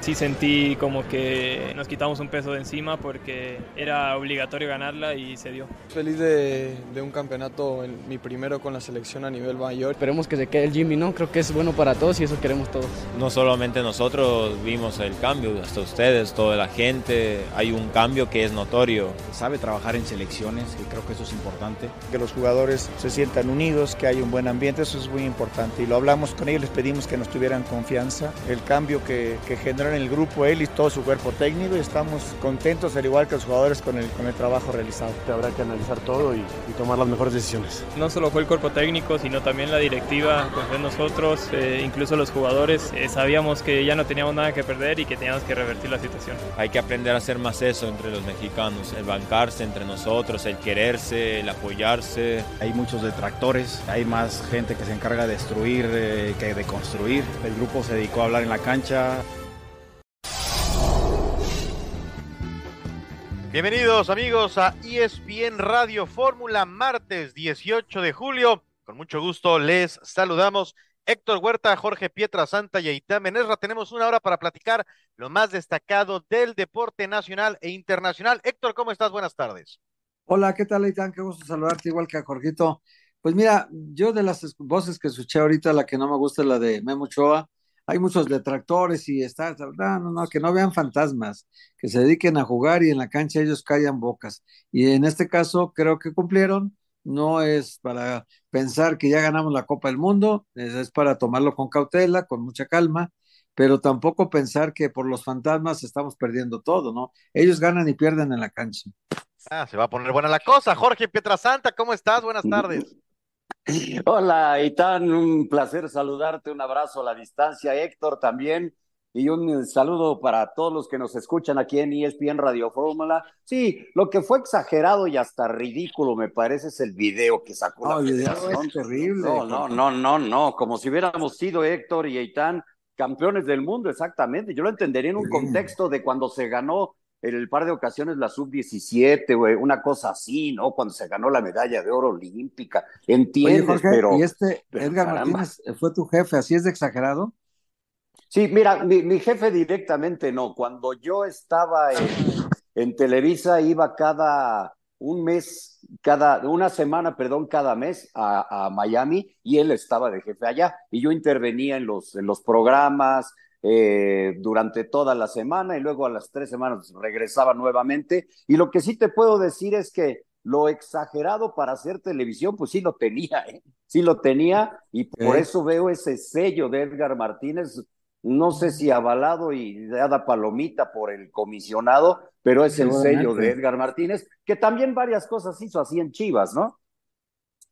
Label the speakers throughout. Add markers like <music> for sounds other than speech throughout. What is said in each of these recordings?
Speaker 1: Sí sentí como que nos quitamos un peso de encima porque era obligatorio ganarla y se dio.
Speaker 2: Feliz de, un campeonato, en, mi primero con la selección a nivel mayor.
Speaker 3: Esperemos que se quede el Jimmy, ¿no? Creo que es bueno para todos y eso queremos todos.
Speaker 4: No solamente nosotros vimos el cambio, hasta ustedes, toda la gente, hay un cambio que es notorio.
Speaker 5: Sabe trabajar en selecciones y creo que eso es importante.
Speaker 6: Que los jugadores se sientan unidos, que hay un buen ambiente, eso es muy importante. Y lo hablamos con ellos, les pedimos que nos tuvieran confianza. El cambio que, que generó en el grupo, él y todo su cuerpo técnico y estamos contentos, al igual que los jugadores, con el, con el trabajo realizado.
Speaker 7: Habrá que analizar todo y, tomar las mejores decisiones.
Speaker 1: No solo fue el cuerpo técnico, sino también la directiva, pues nosotros, eh, incluso los jugadores, eh, sabíamos que ya no teníamos nada que perder y que teníamos que revertir la situación.
Speaker 4: Hay que aprender a hacer más eso entre los mexicanos, el bancarse entre nosotros, el quererse, el apoyarse.
Speaker 5: Hay muchos detractores, hay más gente que se encarga de destruir eh, que de construir. El grupo se dedicó a hablar en la cancha,
Speaker 8: Bienvenidos amigos a ESPN Radio Fórmula, martes 18 de julio. Con mucho gusto les saludamos. Héctor Huerta, Jorge Pietra Santa y Aitán Menesra. Tenemos una hora para platicar lo más destacado del deporte nacional e internacional. Héctor, ¿cómo estás? Buenas tardes.
Speaker 9: Hola, ¿qué tal, Aitán? Qué gusto saludarte, igual que a Jorgito. Pues mira, yo de las voces que escuché ahorita, la que no me gusta es la de Memo Choa hay muchos detractores y está, no, no, no, que no vean fantasmas, que se dediquen a jugar y en la cancha ellos callan bocas. Y en este caso creo que cumplieron, no es para pensar que ya ganamos la Copa del Mundo, es, para tomarlo con cautela, con mucha calma, pero tampoco pensar que por los fantasmas estamos perdiendo todo, ¿no? Ellos ganan y pierden en la cancha.
Speaker 8: Ah, se va a poner buena la cosa. Jorge Pietrasanta, ¿cómo estás? Buenas tardes.
Speaker 10: Hola, Itán, un placer saludarte, un abrazo a la distancia, Héctor también, y un saludo para todos los que nos escuchan aquí en ESPN Radio Fórmula. Sí, lo que fue exagerado y hasta ridículo me parece es el video que sacó
Speaker 9: no, la el video es terrible.
Speaker 10: No, no, no, no, no, como si hubiéramos sido Héctor y Itán campeones del mundo, exactamente. Yo lo entendería en un contexto de cuando se ganó en el par de ocasiones la sub-17, güey, una cosa así, ¿no? Cuando se ganó la medalla de oro olímpica. Entiendes, pero.
Speaker 9: ¿Y este Edgar Martínez fue tu jefe? ¿Así es de exagerado?
Speaker 10: Sí, mira, mi, jefe directamente no. Cuando yo estaba en, Televisa, iba cada un mes, cada, una semana, perdón, cada mes a, a, Miami y él estaba de jefe allá. Y yo intervenía en los, en los programas, eh, durante toda la semana y luego a las tres semanas regresaba nuevamente. Y lo que sí te puedo decir es que lo exagerado para hacer televisión, pues sí lo tenía, ¿eh? sí lo tenía y por eso veo ese sello de Edgar Martínez, no sé si avalado y dada palomita por el comisionado, pero es el sello de Edgar Martínez, que también varias cosas hizo así en Chivas, ¿no?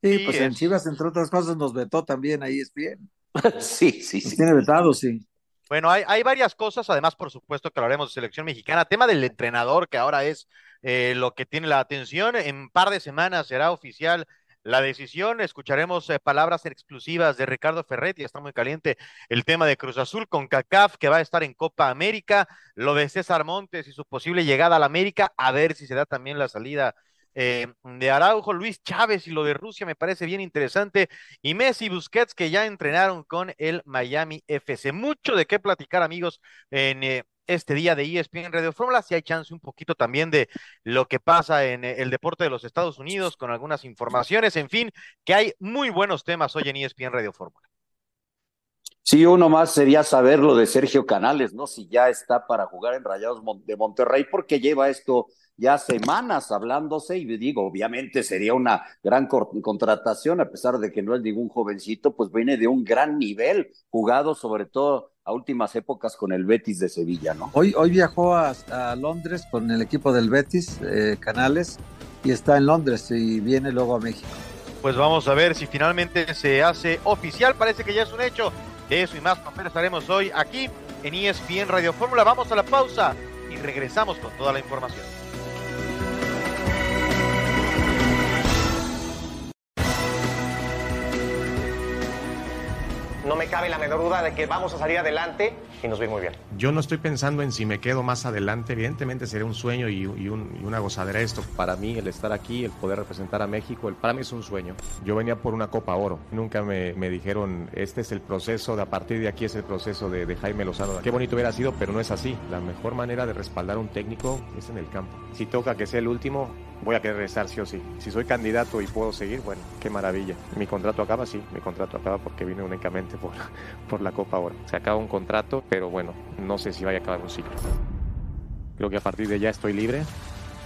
Speaker 9: Sí, pues en Chivas, entre otras cosas, nos vetó también, ahí es bien. <laughs>
Speaker 10: sí, sí, sí.
Speaker 9: Tiene vetado, sí.
Speaker 8: Bueno, hay, varias cosas, además, por supuesto, que hablaremos de selección mexicana. Tema del entrenador, que ahora es eh, lo que tiene la atención. En par de semanas será oficial la decisión. Escucharemos eh, palabras exclusivas de Ricardo Ferretti. Está muy caliente el tema de Cruz Azul con CACAF, que va a estar en Copa América. Lo de César Montes y su posible llegada a la América. A ver si se da también la salida eh, de Araujo, Luis Chávez y lo de Rusia me parece bien interesante. Y Messi Busquets que ya entrenaron con el Miami FC. Mucho de qué platicar, amigos, en eh, este día de ESPN Radio Fórmula. Si hay chance un poquito también de lo que pasa en eh, el deporte de los Estados Unidos con algunas informaciones. En fin, que hay muy buenos temas hoy en ESPN Radio Fórmula.
Speaker 10: Sí, uno más sería saber lo de Sergio Canales, ¿no? Si ya está para jugar en Rayados de Monterrey, porque lleva esto ya semanas hablándose y digo, obviamente sería una gran contratación, a pesar de que no es ningún jovencito, pues viene de un gran nivel, jugado sobre todo a últimas épocas con el Betis de Sevilla, ¿no?
Speaker 9: Hoy, hoy viajó a, Londres con el equipo del Betis, eh, Canales, y está en Londres y viene luego a México.
Speaker 8: Pues vamos a ver si finalmente se hace oficial, parece que ya es un hecho. De eso y más papel estaremos hoy aquí en ESPN Radio Fórmula. Vamos a la pausa y regresamos con toda la información.
Speaker 11: no me cabe la menor duda de que vamos a salir adelante y nos va muy bien.
Speaker 12: Yo no estoy pensando en si me quedo más adelante, evidentemente sería un sueño y, y, un, y, una gozadera esto. Para mí el estar aquí, el poder representar a México, el, para mí es un sueño. Yo venía por una Copa Oro, nunca me, me dijeron, este es el proceso, de a partir de aquí es el proceso de, de Jaime Lozano. Qué bonito hubiera sido, pero no es así. La mejor manera de respaldar a un técnico es en el campo. Si toca que sea el último, voy a querer regresar sí o sí. Si soy candidato y puedo seguir, bueno, qué maravilla. Mi contrato acaba, sí, mi contrato acaba porque vine únicamente por, <laughs> por la Copa ahora. Se acaba un contrato, pero bueno, no sé si vaya a acabar un ciclo. Creo que a partir de ya estoy libre.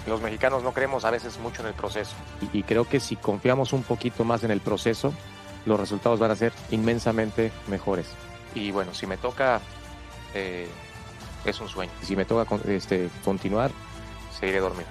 Speaker 12: Los mexicanos no creemos a veces mucho en el proceso y, y creo que si confiamos un poquito más en el proceso, los resultados van a ser inmensamente mejores. Y bueno, si me toca, eh, es un sueño. Si me toca este, continuar, seguiré dormido.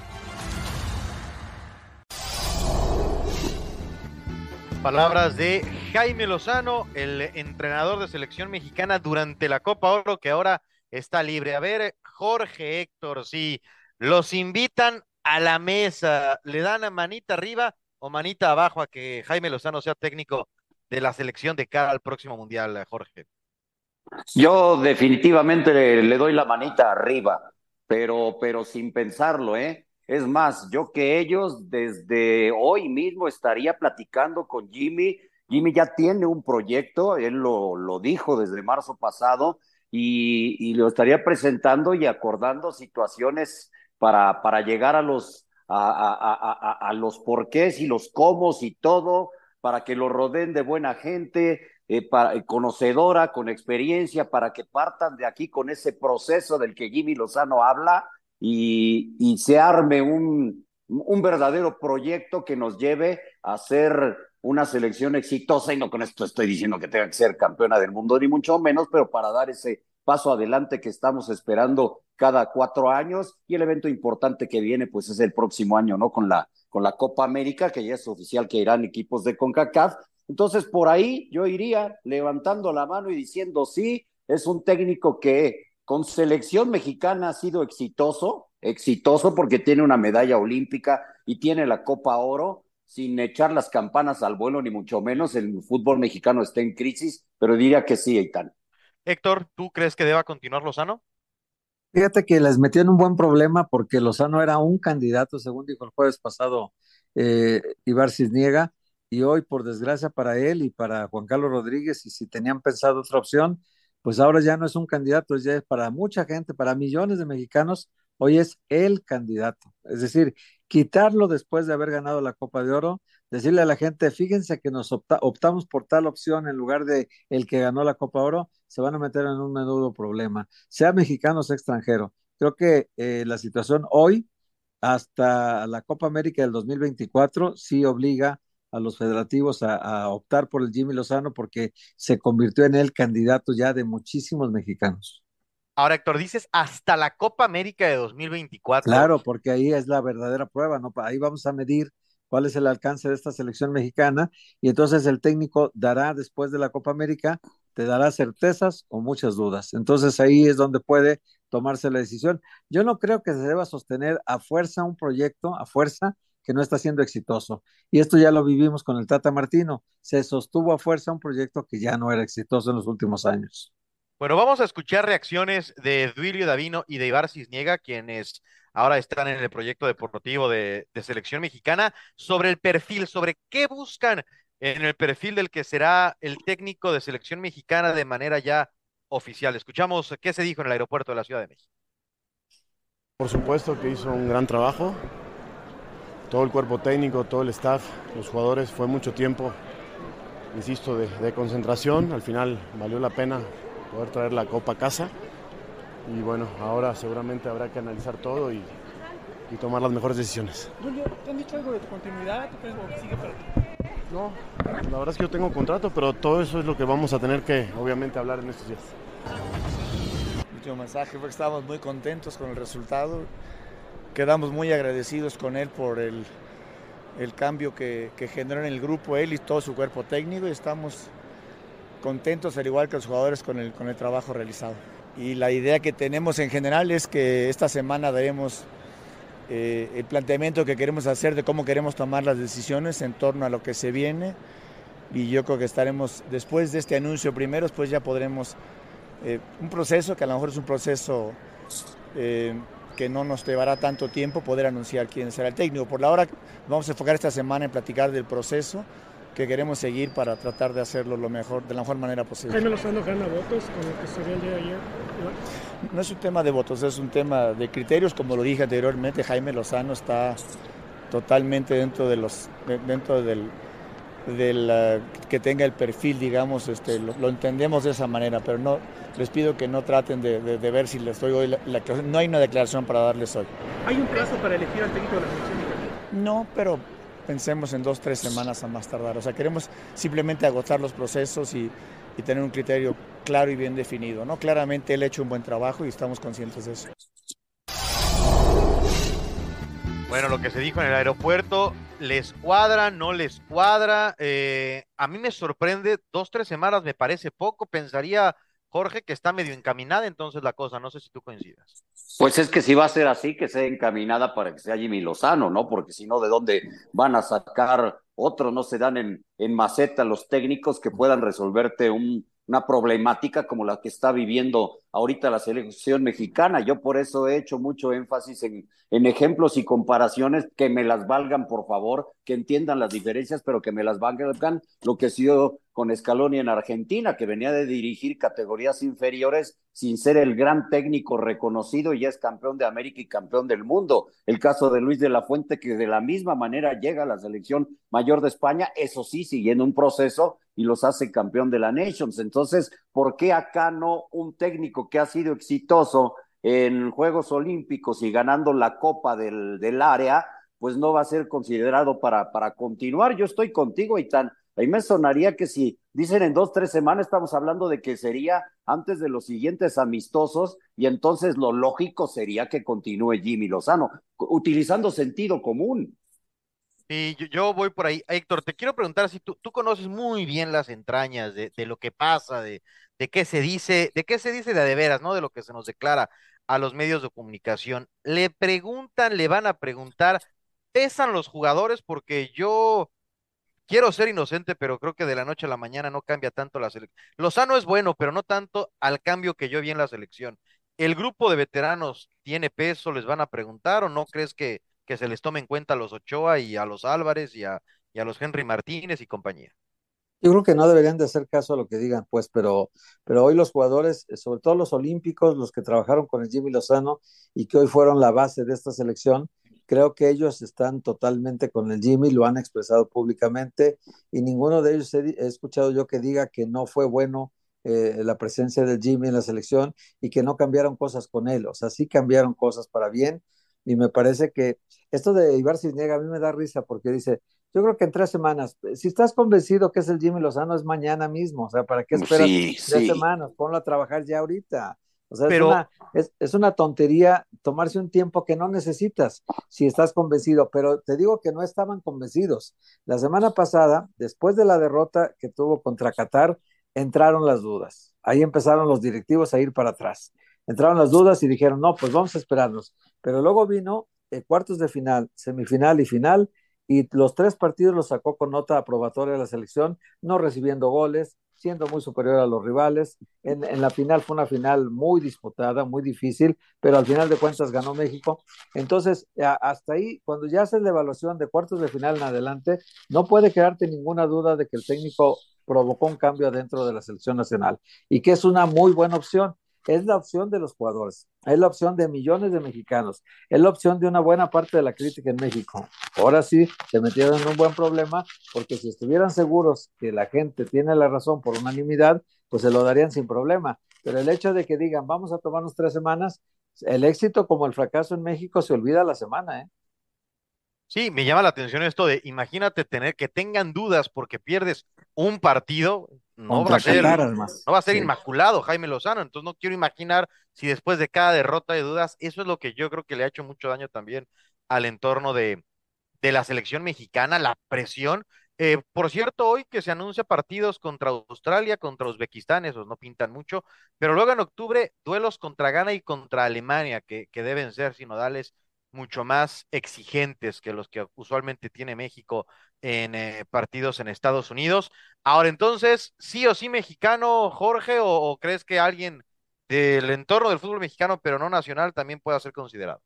Speaker 8: Palabras de Jaime Lozano, el entrenador de selección mexicana durante la Copa Oro, que ahora está libre. A ver, Jorge Héctor, si los invitan a la mesa, ¿le dan a manita arriba o manita abajo a que Jaime Lozano sea técnico de la selección de cara al próximo Mundial, Jorge?
Speaker 10: Yo definitivamente le, le doy la manita arriba, pero, pero sin pensarlo, ¿eh? Es más, yo que ellos desde hoy mismo estaría platicando con Jimmy. Jimmy ya tiene un proyecto, él lo, lo dijo desde marzo pasado y, y, lo estaría presentando y acordando situaciones para, para llegar a los, a, a, a, a los porqués y los cómo y todo, para que lo rodeen de buena gente, eh, para, conocedora, con experiencia, para que partan de aquí con ese proceso del que Jimmy Lozano habla y, y se arme un, un, verdadero proyecto que nos lleve a ser una selección exitosa, y no con esto estoy diciendo que tenga que ser campeona del mundo, ni mucho menos, pero para dar ese paso adelante que estamos esperando cada cuatro años, y el evento importante que viene, pues es el próximo año, ¿no? Con la, con la Copa América, que ya es oficial que irán equipos de CONCACAF. Entonces, por ahí yo iría levantando la mano y diciendo, sí, es un técnico que con selección mexicana ha sido exitoso, exitoso porque tiene una medalla olímpica y tiene la Copa Oro, sin echar las campanas al vuelo, ni mucho menos. El fútbol mexicano está en crisis, pero diría que sí, Eitan.
Speaker 8: Héctor, ¿tú crees que deba continuar Lozano?
Speaker 9: Fíjate que les metió en un buen problema porque Lozano era un candidato, según dijo el jueves pasado eh, Ibar Cisniega, y hoy, por desgracia para él y para Juan Carlos Rodríguez, y si tenían pensado otra opción, pues ahora ya no es un candidato, ya es para mucha gente, para millones de mexicanos, hoy es el candidato. Es decir, quitarlo después de haber ganado la Copa de Oro, decirle a la gente, fíjense que nos opta, optamos por tal opción en lugar de el que ganó la Copa de Oro, se van a meter en un menudo problema, sea mexicano o sea extranjero. Creo que eh, la situación hoy, hasta la Copa América del 2024, sí obliga a los federativos a, a, optar por el Jimmy Lozano porque se convirtió en el candidato ya de muchísimos mexicanos.
Speaker 8: Ahora, Héctor, dices hasta la Copa América de 2024.
Speaker 9: Claro, porque ahí es la verdadera prueba, ¿no? Ahí vamos a medir cuál es el alcance de esta selección mexicana y entonces el técnico dará después de la Copa América, te dará certezas o muchas dudas. Entonces ahí es donde puede tomarse la decisión. Yo no creo que se deba sostener a fuerza un proyecto, a fuerza, que no está siendo exitoso. Y esto ya lo vivimos con el Tata Martino. Se sostuvo a fuerza un proyecto que ya no era exitoso en los últimos años.
Speaker 8: Bueno, vamos a escuchar reacciones de Duilio Davino y de Ibar Cisniega, quienes ahora están en el proyecto deportivo de, de, selección mexicana, sobre el perfil, sobre qué buscan en el perfil del que será el técnico de selección mexicana de manera ya oficial. Escuchamos qué se dijo en el aeropuerto de la Ciudad de México.
Speaker 7: Por supuesto que hizo un gran trabajo, todo el cuerpo técnico, todo el staff, los jugadores, fue mucho tiempo, insisto, de, de concentración, al final valió la pena poder traer la copa a casa. Y bueno, ahora seguramente habrá que analizar todo y, y tomar las mejores decisiones.
Speaker 13: Julio, ¿te han dicho algo de tu continuidad? ¿Tú crees que sigue para ti?
Speaker 7: No, la verdad es que yo tengo contrato, pero todo eso es lo que vamos a tener que obviamente hablar en estos días.
Speaker 6: Último mensaje, porque estábamos muy contentos con el resultado. Quedamos muy agradecidos con él por el, el cambio que, que generó en el grupo él y todo su cuerpo técnico y estamos contentos, al igual que los jugadores, con el, con el trabajo realizado. Y la idea que tenemos en general es que esta semana daremos eh, el planteamiento que queremos hacer de cómo queremos tomar las decisiones en torno a lo que se viene. Y yo creo que estaremos, después de este anuncio primero, pues ya podremos eh, un proceso que a lo mejor es un proceso eh, que no nos llevará tanto tiempo poder anunciar quién será el técnico. Por la hora vamos a enfocar esta semana en platicar del proceso que queremos seguir para tratar de hacerlo lo mejor, de la mejor manera posible.
Speaker 13: Jaime Lozano gana votos con lo que sería el día de ayer.
Speaker 6: No es un tema de votos, es un tema de criterios, como lo dije anteriormente, Jaime Lozano está totalmente dentro de los dentro del, del que tenga el perfil, digamos, este, lo, lo, entendemos de esa manera, pero no les pido que no traten de, de, de ver si les doy hoy la, la, no hay una declaración para darles hoy.
Speaker 13: ¿Hay un plazo para elegir al técnico de la selección mexicana?
Speaker 6: No, pero pensemos en dos, tres semanas a más tardar. O sea, queremos simplemente agotar los procesos y, y tener un criterio claro y bien definido. ¿no? Claramente él ha hecho un buen trabajo y estamos conscientes de eso.
Speaker 8: Bueno, lo que se dijo en el aeropuerto, ¿les cuadra, no les cuadra? Eh, a mí me sorprende, dos, tres semanas me parece poco, pensaría Jorge que está medio encaminada entonces la cosa, no sé si tú coincidas.
Speaker 10: Pues es que si va a ser así, que sea encaminada para que sea Jimmy Lozano, ¿no? Porque si no, ¿de dónde van a sacar otros? No se dan en, en maceta los técnicos que puedan resolverte un, una problemática como la que está viviendo ahorita la selección mexicana. Yo por eso he hecho mucho énfasis en, en, ejemplos y comparaciones que me las valgan, por favor, que entiendan las diferencias, pero que me las valgan lo que se dio con Scaloni en Argentina, que venía de dirigir categorías inferiores sin ser el gran técnico reconocido y es campeón de América y campeón del mundo. El caso de Luis de la Fuente, que de la misma manera llega a la selección mayor de España, eso sí, siguiendo un proceso y los hace campeón de la Nations. Entonces, ¿por qué acá no un técnico que ha sido exitoso en Juegos Olímpicos y ganando la Copa del, del área, pues no va a ser considerado para, para continuar? Yo estoy contigo, y tan Ahí me sonaría que si dicen en dos, tres semanas, estamos hablando de que sería antes de los siguientes amistosos y entonces lo lógico sería que continúe Jimmy Lozano, utilizando sentido común.
Speaker 8: Sí, yo, voy por ahí. Héctor, te quiero preguntar si tú, tú conoces muy bien las entrañas de, de, lo que pasa, de, de qué se dice, de qué se dice de, de veras, ¿no? De lo que se nos declara a los medios de comunicación. Le preguntan, le van a preguntar, ¿pesan los jugadores? Porque yo quiero ser inocente, pero creo que de la noche a la mañana no cambia tanto la selección. Lozano es bueno, pero no tanto al cambio que yo vi en la selección. ¿El grupo de veteranos tiene peso? ¿Les van a preguntar o no crees que, que se les tome en cuenta a los Ochoa y a los Álvarez y a, y a los Henry Martínez y compañía?
Speaker 9: Yo creo que no deberían de hacer caso a lo que digan, pues, pero, pero hoy los jugadores, sobre todo los olímpicos, los que trabajaron con el Jimmy Lozano y que hoy fueron la base de esta selección, creo que ellos están totalmente con el Jimmy, lo han expresado públicamente y ninguno de ellos he, he escuchado yo que diga que no fue bueno eh, la presencia del Jimmy en la selección y que no cambiaron cosas con él, o sea, sí cambiaron cosas para bien y me parece que esto de Ibar Cisniega a mí me da risa porque dice, yo creo que en tres semanas, si estás convencido que es el Jimmy Lozano es mañana mismo, o sea, ¿para qué esperas
Speaker 10: Sí,
Speaker 9: tres
Speaker 10: sí.
Speaker 9: semanas? Ponlo a trabajar ya ahorita. O sea,
Speaker 8: Pero-
Speaker 9: es, una, es, es una tontería tomarse un tiempo que no necesitas si estás convencido, pero te digo que no estaban convencidos. La semana pasada, después de la derrota que tuvo contra Qatar, entraron las dudas. Ahí empezaron los directivos a ir para atrás. Entraron las dudas y dijeron, no, pues vamos a esperarnos. Pero luego vino eh, cuartos de final, semifinal y final, y los tres partidos los sacó con nota aprobatoria de la selección, no recibiendo goles, siendo muy superior a los rivales. En, en, la final fue una final muy disputada, muy difícil, pero al final de cuentas ganó México. Entonces, hasta ahí, cuando ya haces la evaluación de cuartos de final en adelante, no puede quedarte ninguna duda de que el técnico provocó un cambio dentro de la selección nacional y que es una muy buena opción. Es la opción de los jugadores, es la opción de millones de mexicanos, es la opción de una buena parte de la crítica en México. Ahora sí, se metieron en un buen problema porque si estuvieran seguros que la gente tiene la razón por unanimidad, pues se lo darían sin problema. Pero el hecho de que digan, vamos a tomarnos tres semanas, el éxito como el fracaso en México se olvida la semana, ¿eh?
Speaker 8: Sí, me llama la atención esto de, imagínate tener que tengan dudas porque pierdes un partido, no va a ser, no va a ser
Speaker 9: Sí.
Speaker 8: inmaculado Jaime Lozano, entonces no quiero imaginar si después de cada derrota de dudas, eso es lo que yo creo que le ha hecho mucho daño también al entorno de, de la selección mexicana, la presión. Eh, por cierto, hoy que se anuncia partidos contra Australia, contra Uzbekistán, esos no pintan mucho, pero luego en octubre duelos contra Ghana y contra Alemania, que, que deben ser sinodales mucho más exigentes que los que usualmente tiene México en eh, partidos en Estados Unidos. Ahora entonces, sí o sí mexicano, Jorge, o, crees que alguien del entorno del fútbol mexicano, pero no nacional, también pueda ser considerado.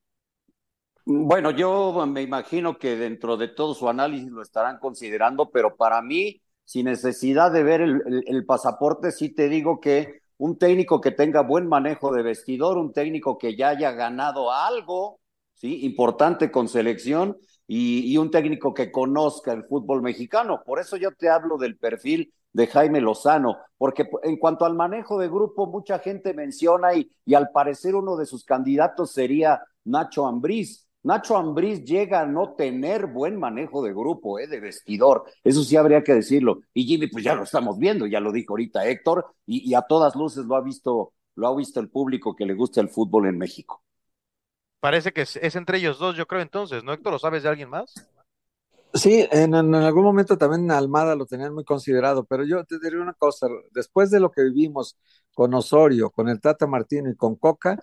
Speaker 10: Bueno, yo me imagino que dentro de todo su análisis lo estarán considerando, pero para mí, sin necesidad de ver el, el, pasaporte, sí te digo que un técnico que tenga buen manejo de vestidor, un técnico que ya haya ganado algo, sí, importante con selección, y, y un técnico que conozca el fútbol mexicano. Por eso yo te hablo del perfil de Jaime Lozano, porque en cuanto al manejo de grupo, mucha gente menciona y, y al parecer uno de sus candidatos sería Nacho Ambriz Nacho Ambriz llega a no tener buen manejo de grupo, ¿eh? de vestidor. Eso sí habría que decirlo. Y Jimmy, pues ya lo estamos viendo, ya lo dijo ahorita Héctor, y, a todas luces lo ha visto, lo ha visto el público que le gusta el fútbol en México.
Speaker 8: Parece que es, entre ellos dos, yo creo entonces, ¿no, Héctor? ¿Lo sabes de alguien más?
Speaker 9: Sí, en, algún momento también Almada lo tenían muy considerado, pero yo te diré una cosa, después de lo que vivimos con Osorio, con el Tata Martino y con Coca,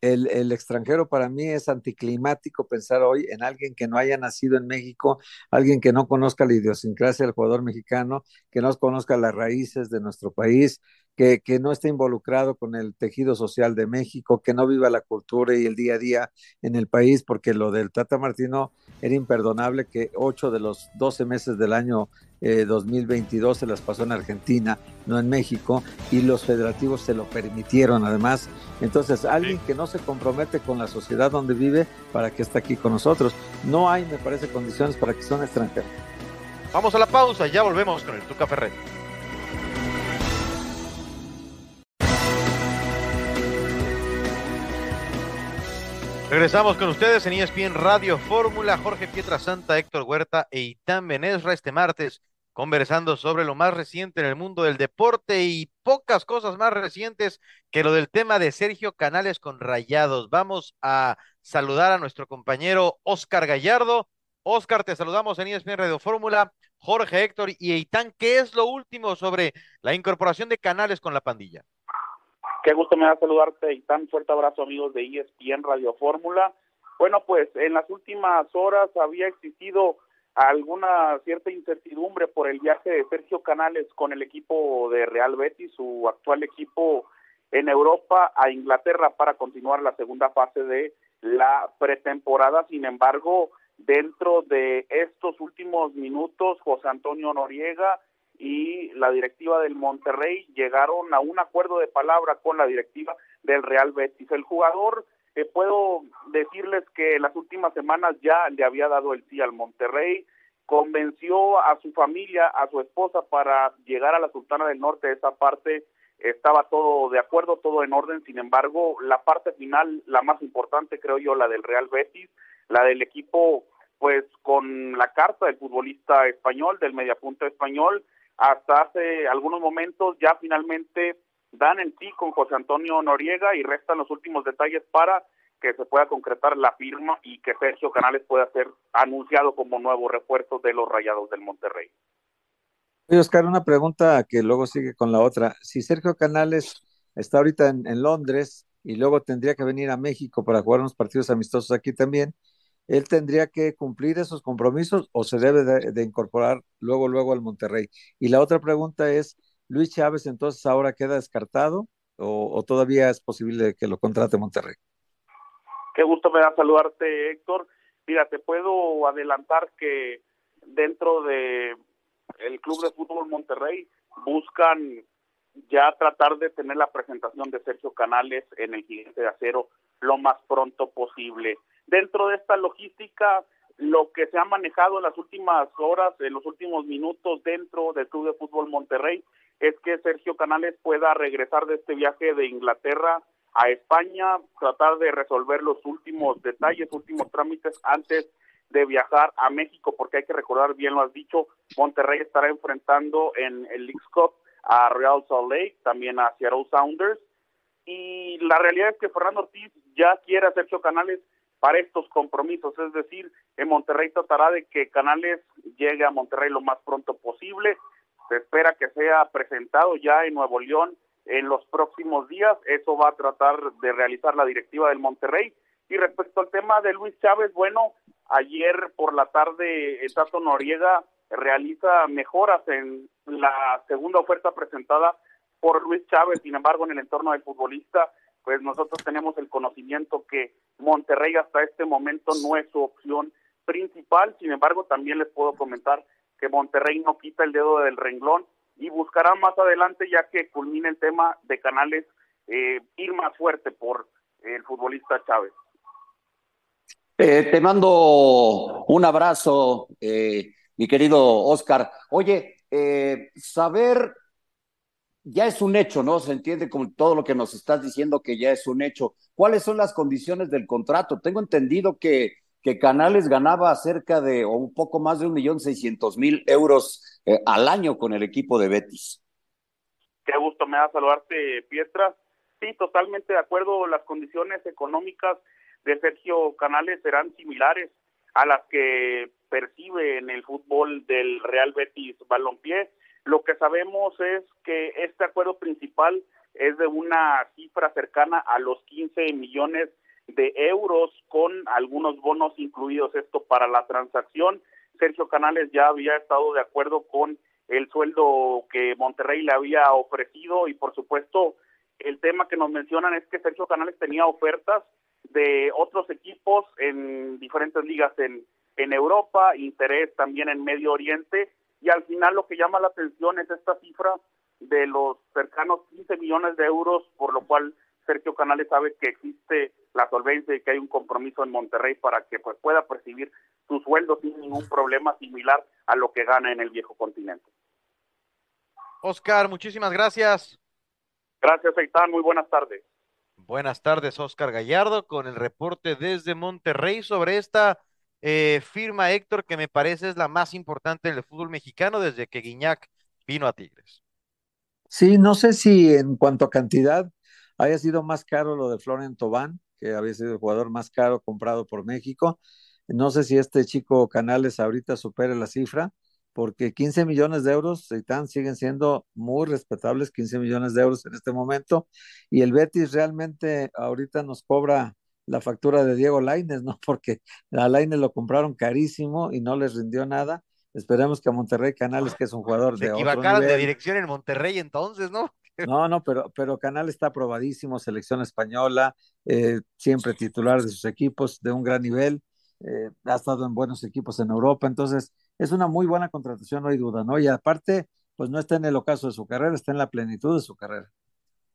Speaker 9: el, extranjero para mí es anticlimático pensar hoy en alguien que no haya nacido en México, alguien que no conozca la idiosincrasia del jugador mexicano, que no conozca las raíces de nuestro país, que, que, no esté involucrado con el tejido social de México, que no viva la cultura y el día a día en el país, porque lo del Tata Martino era imperdonable que ocho de los doce meses del año 2022 eh, se las pasó en Argentina, no en México, y los federativos se lo permitieron además. Entonces, alguien que no se compromete con la sociedad donde vive, ¿para que está aquí con nosotros? No hay, me parece, condiciones para que sea un extranjero.
Speaker 8: Vamos a la pausa y ya volvemos con el Tuca Ferrer. Regresamos con ustedes en ESPN Radio Fórmula, Jorge Pietra Santa, Héctor Huerta e Itán Benesra este martes, conversando sobre lo más reciente en el mundo del deporte y pocas cosas más recientes que lo del tema de Sergio Canales con Rayados. Vamos a saludar a nuestro compañero Oscar Gallardo. Oscar, te saludamos en ESPN Radio Fórmula. Jorge, Héctor y Itán, ¿qué es lo último sobre la incorporación de Canales con la pandilla?
Speaker 11: Qué gusto me da saludarte y tan fuerte abrazo amigos de ESPN Radio Fórmula. Bueno, pues en las últimas horas había existido alguna cierta incertidumbre por el viaje de Sergio Canales con el equipo de Real Betis, su actual equipo en Europa, a Inglaterra para continuar la segunda fase de la pretemporada. Sin embargo, dentro de estos últimos minutos, José Antonio Noriega y la directiva del Monterrey llegaron a un acuerdo de palabra con la directiva del Real Betis. El jugador, eh, puedo decirles que las últimas semanas ya le había dado el sí al Monterrey, convenció a su familia, a su esposa para llegar a la Sultana del Norte, esa parte estaba todo de acuerdo, todo en orden, sin embargo, la parte final, la más importante creo yo, la del Real Betis, la del equipo pues con la carta del futbolista español, del mediapunta español, hasta hace algunos momentos ya finalmente dan en sí con José Antonio Noriega y restan los últimos detalles para que se pueda concretar la firma y que Sergio Canales pueda ser anunciado como nuevo refuerzo de los Rayados del Monterrey.
Speaker 9: Oscar, una pregunta que luego sigue con la otra. Si Sergio Canales está ahorita en, en Londres y luego tendría que venir a México para jugar unos partidos amistosos aquí también, él tendría que cumplir esos compromisos o se debe de, incorporar luego, luego al Monterrey. Y la otra pregunta es, ¿Luis Chávez entonces ahora queda descartado o, todavía es posible que lo contrate Monterrey?
Speaker 11: Qué gusto me da saludarte, Héctor. Mira, te puedo adelantar que dentro de el Club de Fútbol Monterrey buscan ya tratar de tener la presentación de Sergio Canales en el Gigante de Acero lo más pronto posible. Dentro de esta logística, lo que se ha manejado en las últimas horas, en los últimos minutos dentro del Club de Fútbol Monterrey, es que Sergio Canales pueda regresar de este viaje de Inglaterra a España, tratar de resolver los últimos detalles, últimos trámites antes de viajar a México, porque hay que recordar, bien lo has dicho, Monterrey estará enfrentando en el League Cup a Real Salt Lake, también a Seattle Sounders, y la realidad es que Fernando Ortiz ya quiere a Sergio Canales para estos compromisos, es decir, en Monterrey tratará de que Canales llegue a Monterrey lo más pronto posible, se espera que sea presentado ya en Nuevo León en los próximos días, eso va a tratar de realizar la directiva del Monterrey. Y respecto al tema de Luis Chávez, bueno, ayer por la tarde el Tato Noriega realiza mejoras en la segunda oferta presentada por Luis Chávez. Sin embargo, en el entorno del futbolista, pues nosotros tenemos el conocimiento que Monterrey hasta este momento no es su opción principal. Sin embargo, también les puedo comentar que Monterrey no quita el dedo del renglón y buscará más adelante, ya que culmine el tema de Canales, eh, ir más fuerte por el futbolista Chávez.
Speaker 10: Eh, te mando un abrazo, eh, mi querido Oscar. Oye, eh, saber ya es un hecho, ¿no? Se entiende con todo lo que nos estás diciendo que ya es un hecho. ¿Cuáles son las condiciones del contrato? Tengo entendido que, Canales ganaba cerca de o un poco más de un millón seiscientos mil euros eh, al año con el equipo de Betis.
Speaker 11: Qué gusto me da saludarte, Pietra. Sí, totalmente de acuerdo. Las condiciones económicas de Sergio Canales serán similares a las que percibe en el fútbol del Real Betis Balompié. Lo que sabemos es que este acuerdo principal es de una cifra cercana a los 15 millones de euros con algunos bonos incluidos esto para la transacción. Sergio Canales ya había estado de acuerdo con el sueldo que Monterrey le había ofrecido y por supuesto el tema que nos mencionan es que Sergio Canales tenía ofertas de otros equipos en diferentes ligas en, en Europa, interés también en Medio Oriente y al final lo que llama la atención es esta cifra de los cercanos 15 millones de euros, por lo cual Sergio Canales sabe que existe la solvencia y que hay un compromiso en Monterrey para que pues pueda percibir su sueldo sin ningún problema similar a lo que gana en el viejo continente.
Speaker 8: Oscar, muchísimas gracias.
Speaker 11: Gracias, Aitán. Muy buenas tardes.
Speaker 8: Buenas tardes, Oscar Gallardo, con el reporte desde Monterrey sobre esta eh, firma, Héctor, que me parece es la más importante del fútbol mexicano desde que Guiñac vino a Tigres.
Speaker 9: Sí, no sé si en cuanto a cantidad haya sido más caro lo de Florian Tobán, que había sido el jugador más caro comprado por México. No sé si este chico Canales ahorita supere la cifra, porque 15 millones de euros, Seitán, siguen siendo muy respetables, 15 millones de euros en este momento, y el Betis realmente ahorita nos cobra la factura de Diego Laines, ¿no? <laughs> Porque a Laines lo compraron carísimo y no les rindió nada. Esperemos que a Monterrey Canales, que es un jugador
Speaker 8: Se
Speaker 9: de otro
Speaker 8: de dirección en Monterrey entonces, ¿no? <laughs>
Speaker 9: no, no, pero, pero Canal está aprobadísimo, selección española, eh, siempre titular de sus equipos, de un gran nivel, eh, ha estado en buenos equipos en Europa, entonces es una muy buena contratación, no hay duda, ¿no? Y aparte, pues no está en el ocaso de su carrera, está en la plenitud de su carrera.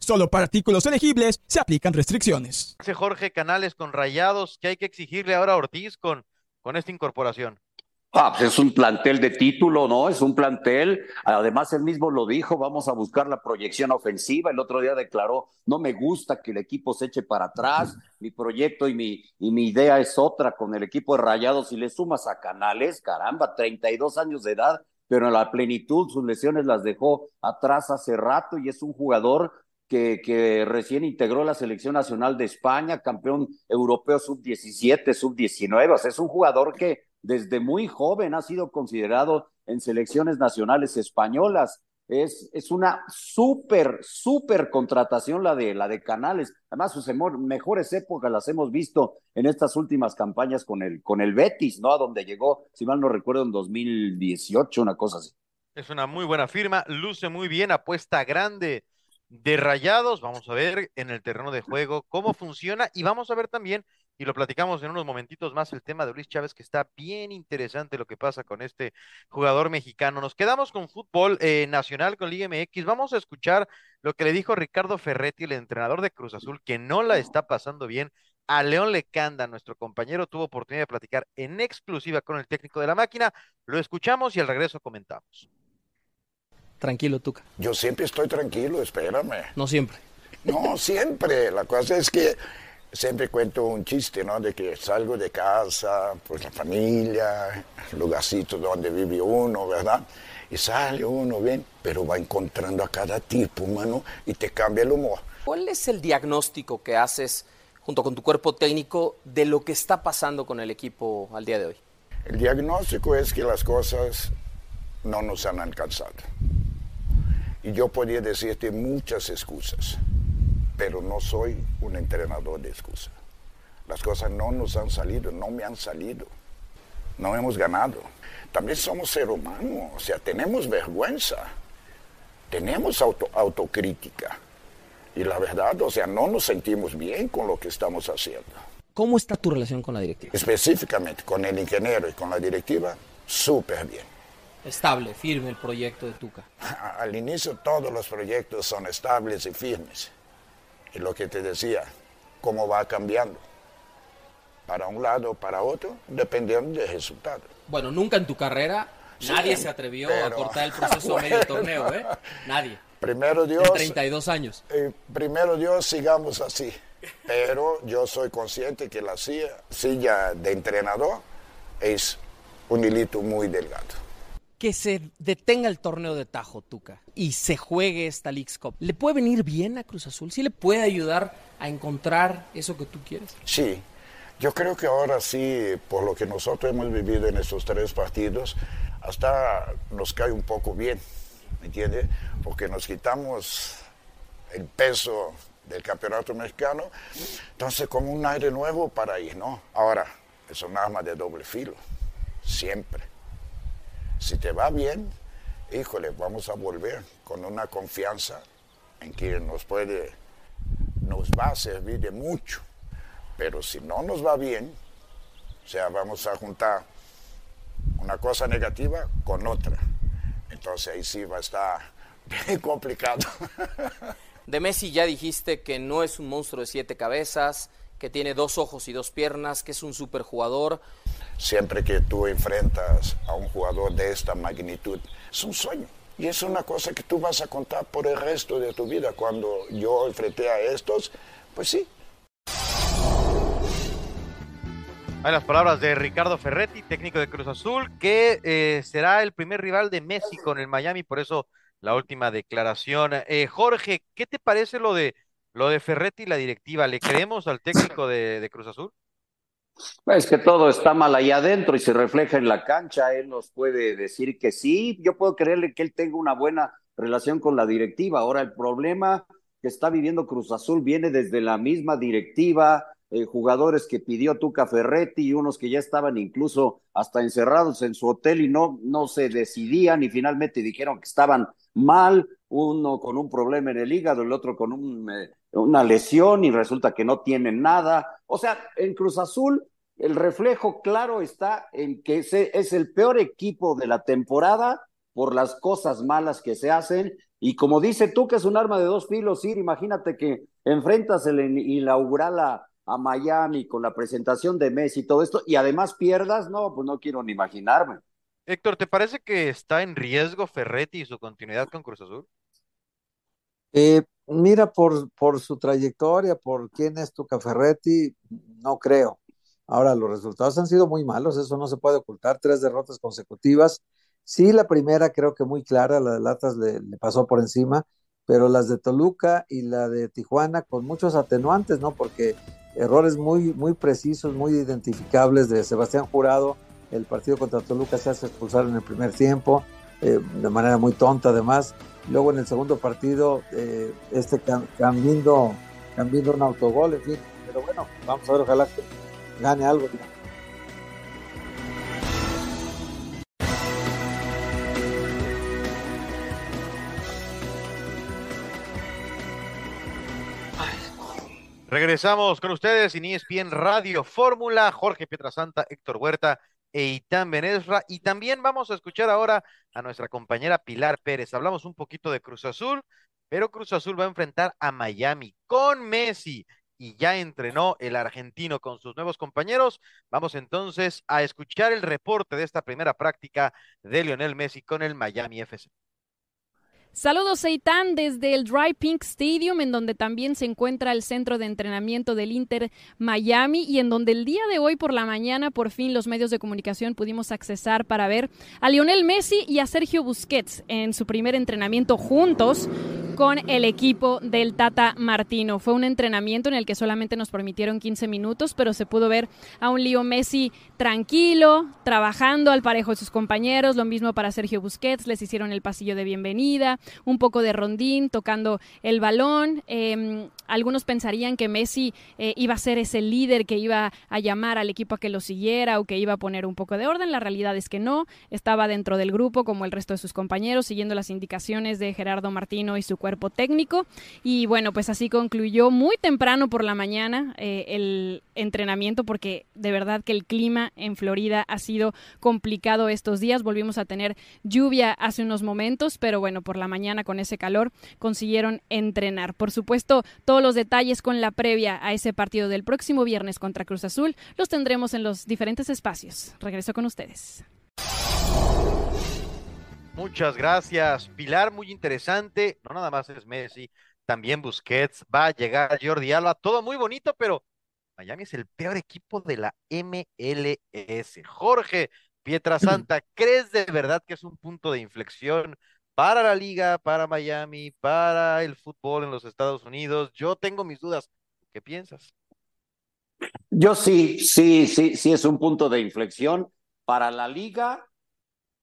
Speaker 14: Solo para artículos elegibles se aplican restricciones.
Speaker 8: Dice Jorge Canales con Rayados, que hay que exigirle ahora a Ortiz con, con esta incorporación?
Speaker 10: Ah, pues es un plantel de título, ¿no? Es un plantel. Además, él mismo lo dijo, vamos a buscar la proyección ofensiva. El otro día declaró, no me gusta que el equipo se eche para atrás. Mi proyecto y mi, y mi idea es otra con el equipo de Rayados. Si le sumas a Canales, caramba, 32 años de edad, pero en la plenitud sus lesiones las dejó atrás hace rato y es un jugador que, recién integró la selección nacional de España, campeón europeo sub-17, sub-19. O sea, es un jugador que desde muy joven ha sido considerado en selecciones nacionales españolas. Es, es una súper, súper contratación la de, la de Canales. Además, sus mejores épocas las hemos visto en estas últimas campañas con el, con el Betis, ¿no? A donde llegó, si mal no recuerdo, en 2018, una cosa así.
Speaker 8: Es una muy buena firma, luce muy bien, apuesta grande de Rayados. Vamos a ver en el terreno de juego cómo funciona y vamos a ver también, y lo platicamos en unos momentitos más, el tema de Luis Chávez, que está bien interesante lo que pasa con este jugador mexicano. Nos quedamos con fútbol eh, nacional, con Liga MX. Vamos a escuchar lo que le dijo Ricardo Ferretti, el entrenador de Cruz Azul, que no la está pasando bien a León Lecanda, nuestro compañero, tuvo oportunidad de platicar en exclusiva con el técnico de la máquina. Lo escuchamos y al regreso comentamos.
Speaker 15: Tranquilo, Tuca.
Speaker 16: Yo siempre estoy tranquilo, espérame.
Speaker 15: No siempre.
Speaker 16: No, siempre. La cosa es que siempre cuento un chiste, ¿no? De que salgo de casa, pues la familia, el lugarcito donde vive uno, ¿verdad? Y sale uno bien, pero va encontrando a cada tipo, mano, y te cambia el humor.
Speaker 15: ¿Cuál es el diagnóstico que haces junto con tu cuerpo técnico de lo que está pasando con el equipo al día de hoy?
Speaker 16: El diagnóstico es que las cosas no nos han alcanzado. Y yo podría decirte muchas excusas, pero no soy un entrenador de excusas. Las cosas no nos han salido, no me han salido. No hemos ganado. También somos seres humanos, o sea, tenemos vergüenza, tenemos auto, autocrítica. Y la verdad, o sea, no nos sentimos bien con lo que estamos haciendo.
Speaker 15: ¿Cómo está tu relación con la directiva?
Speaker 16: Específicamente con el ingeniero y con la directiva, súper bien.
Speaker 15: Estable, firme el proyecto de Tuca. <laughs>
Speaker 16: Al inicio todos los proyectos son estables y firmes. Y lo que te decía, cómo va cambiando. Para un lado, para otro, dependiendo del resultado.
Speaker 15: Bueno, nunca en tu carrera
Speaker 16: Sí,
Speaker 15: nadie se atrevió a
Speaker 16: pero-
Speaker 15: cortar el <laughs> proceso a medio
Speaker 16: Bueno.
Speaker 15: torneo, ¿eh? Nadie.
Speaker 16: Primero Dios.
Speaker 15: En 32 años.
Speaker 16: eh, primero Dios, sigamos así. Pero yo soy consciente que la silla, silla de entrenador es un hilito muy delgado.
Speaker 15: Que se detenga el torneo de Tajo, Tuca, y se juegue esta Leagues Cup. ¿Le puede venir bien a Cruz Azul? ¿Sí le puede ayudar a encontrar eso que tú quieres?
Speaker 16: Sí, yo creo que ahora sí, por lo que nosotros hemos vivido en estos tres partidos, hasta nos cae un poco bien, ¿me entiende? Porque nos quitamos el peso del campeonato mexicano, entonces como un aire nuevo para ir, ¿no? Ahora, es un arma de doble filo, siempre. Si te va bien, híjole, vamos a volver con una confianza en que nos puede, nos va a servir de mucho. Pero si no nos va bien, o sea, vamos a juntar una cosa negativa con otra. Entonces ahí sí va a estar <laughs> bien complicado.
Speaker 15: De Messi ya dijiste que no es un monstruo de siete cabezas, que tiene dos ojos y dos piernas, que es un superjugador.
Speaker 16: Siempre que tú enfrentas a un jugador de esta magnitud, es un sueño. Y es una cosa que tú vas a contar por el resto de tu vida. Cuando yo enfrenté a estos, pues sí,
Speaker 8: Hay las palabras de Ricardo Ferretti, técnico de Cruz Azul, que eh, será el primer rival de Messi con el Miami, por eso la última declaración. Eh, Jorge, ¿qué te parece lo de lo de Ferretti y la directiva? ¿Le creemos al técnico de, de Cruz Azul?
Speaker 10: Es que todo está mal ahí adentro y se refleja en la cancha. Él nos puede decir que sí. Yo puedo creerle que él tenga una buena relación con la directiva. Ahora, el problema que está viviendo Cruz Azul viene desde la misma directiva, eh, jugadores que pidió Tuca Ferretti y unos que ya estaban incluso hasta encerrados en su hotel y no, no se decidían y finalmente dijeron que estaban mal, uno con un problema en el hígado, el otro con un, eh, una lesión y resulta que no tienen nada. O sea, en Cruz Azul el reflejo claro está en que se, es el peor equipo de la temporada por las cosas malas que se hacen. Y como dice tú, que es un arma de dos filos, ir, imagínate que enfrentas el inaugural a, a Miami con la presentación de Messi y todo esto, y además pierdas, no, pues no quiero ni imaginarme.
Speaker 8: Héctor, ¿te parece que está en riesgo Ferretti y su continuidad con Cruz Azul?
Speaker 9: Eh, mira, por, por su trayectoria, por quién es Tuca Ferretti, no creo. Ahora, los resultados han sido muy malos, eso no se puede ocultar, tres derrotas consecutivas. Sí, la primera creo que muy clara, la de Latas le, pasó por encima, pero las de Toluca y la de Tijuana con muchos atenuantes, ¿no? Porque errores muy, muy precisos, muy identificables de Sebastián Jurado, el partido contra Toluca se hace expulsar en el primer tiempo, eh, de manera muy tonta además. Luego en el segundo partido, eh, este cam cambiando, cambiando un autogol, en fin. Pero bueno, vamos a ver, ojalá que gane algo.
Speaker 8: Regresamos con ustedes en ESPN Radio Fórmula, Jorge Pietrasanta, Héctor Huerta e Itán Benesra. Y también vamos a escuchar ahora a nuestra compañera Pilar Pérez. Hablamos un poquito de Cruz Azul, pero Cruz Azul va a enfrentar a Miami con Messi y ya entrenó el argentino con sus nuevos compañeros. Vamos entonces a escuchar el reporte de esta primera práctica de Lionel Messi con el Miami FC.
Speaker 17: Saludos Seitan desde el Dry Pink Stadium, en donde también se encuentra el centro de entrenamiento del Inter Miami y en donde el día de hoy por la mañana por fin los medios de comunicación pudimos accesar para ver a Lionel Messi y a Sergio Busquets en su primer entrenamiento juntos con el equipo del Tata Martino. Fue un entrenamiento en el que solamente nos permitieron 15 minutos, pero se pudo ver a un Leo Messi tranquilo, trabajando al parejo de sus compañeros, lo mismo para Sergio Busquets, les hicieron el pasillo de bienvenida, un poco de rondín, tocando el balón. Em, algunos pensarían que Messi eh, iba a ser ese líder que iba a llamar al equipo a que lo siguiera o que iba a poner un poco de orden. La realidad es que no, estaba dentro del grupo como el resto de sus compañeros, siguiendo las indicaciones de Gerardo Martino y su cuerpo cuerpo técnico. Y bueno, pues así concluyó muy temprano por la mañana eh, el entrenamiento porque de verdad que el clima en Florida ha sido complicado estos días. Volvimos a tener lluvia hace unos momentos, pero bueno, por la mañana con ese calor consiguieron entrenar. Por supuesto, todos los detalles con la previa a ese partido del próximo viernes contra Cruz Azul los tendremos en los diferentes espacios. Regreso con ustedes.
Speaker 8: Muchas gracias, Pilar, muy interesante. No nada más es Messi, también Busquets, va a llegar Jordi Alba, todo muy bonito, pero Miami es el peor equipo de la MLS. Jorge Pietrasanta, <clears throat> ¿crees de verdad que es un punto de inflexión para la liga, para Miami, para el fútbol en los Estados Unidos? Yo tengo mis dudas. ¿Qué piensas?
Speaker 10: Yo sí, sí, sí, sí es un punto de inflexión para la liga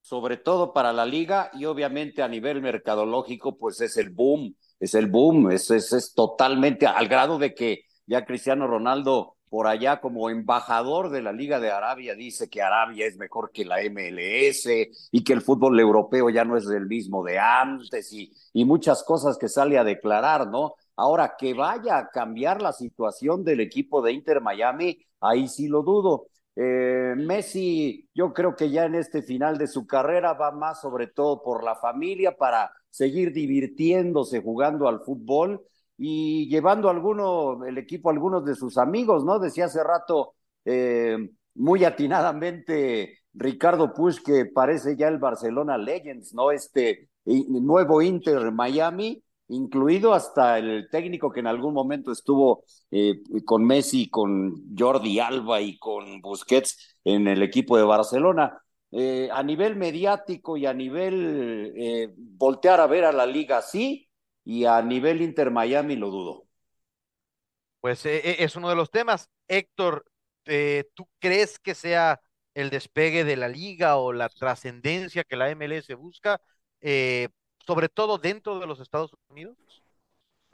Speaker 10: sobre todo para la liga y obviamente a nivel mercadológico, pues es el boom, es el boom, es, es, es totalmente al grado de que ya Cristiano Ronaldo por allá como embajador de la Liga de Arabia dice que Arabia es mejor que la MLS y que el fútbol europeo ya no es el mismo de antes y, y muchas cosas que sale a declarar, ¿no? Ahora, que vaya a cambiar la situación del equipo de Inter Miami, ahí sí lo dudo. Eh, Messi, yo creo que ya en este final de su carrera va más sobre todo por la familia para seguir divirtiéndose jugando al fútbol y llevando alguno, el equipo a algunos de sus amigos, ¿no? Decía hace rato eh, muy atinadamente Ricardo Push que parece ya el Barcelona Legends, ¿no? Este nuevo Inter Miami incluido hasta el técnico que en algún momento estuvo eh, con Messi, con Jordi Alba y con Busquets en el equipo de Barcelona. Eh, a nivel mediático y a nivel eh, voltear a ver a la liga, sí, y a nivel Inter Miami lo dudo.
Speaker 8: Pues es uno de los temas. Héctor, ¿tú crees que sea el despegue de la liga o la trascendencia que la MLS busca? Sobre todo dentro de los Estados Unidos?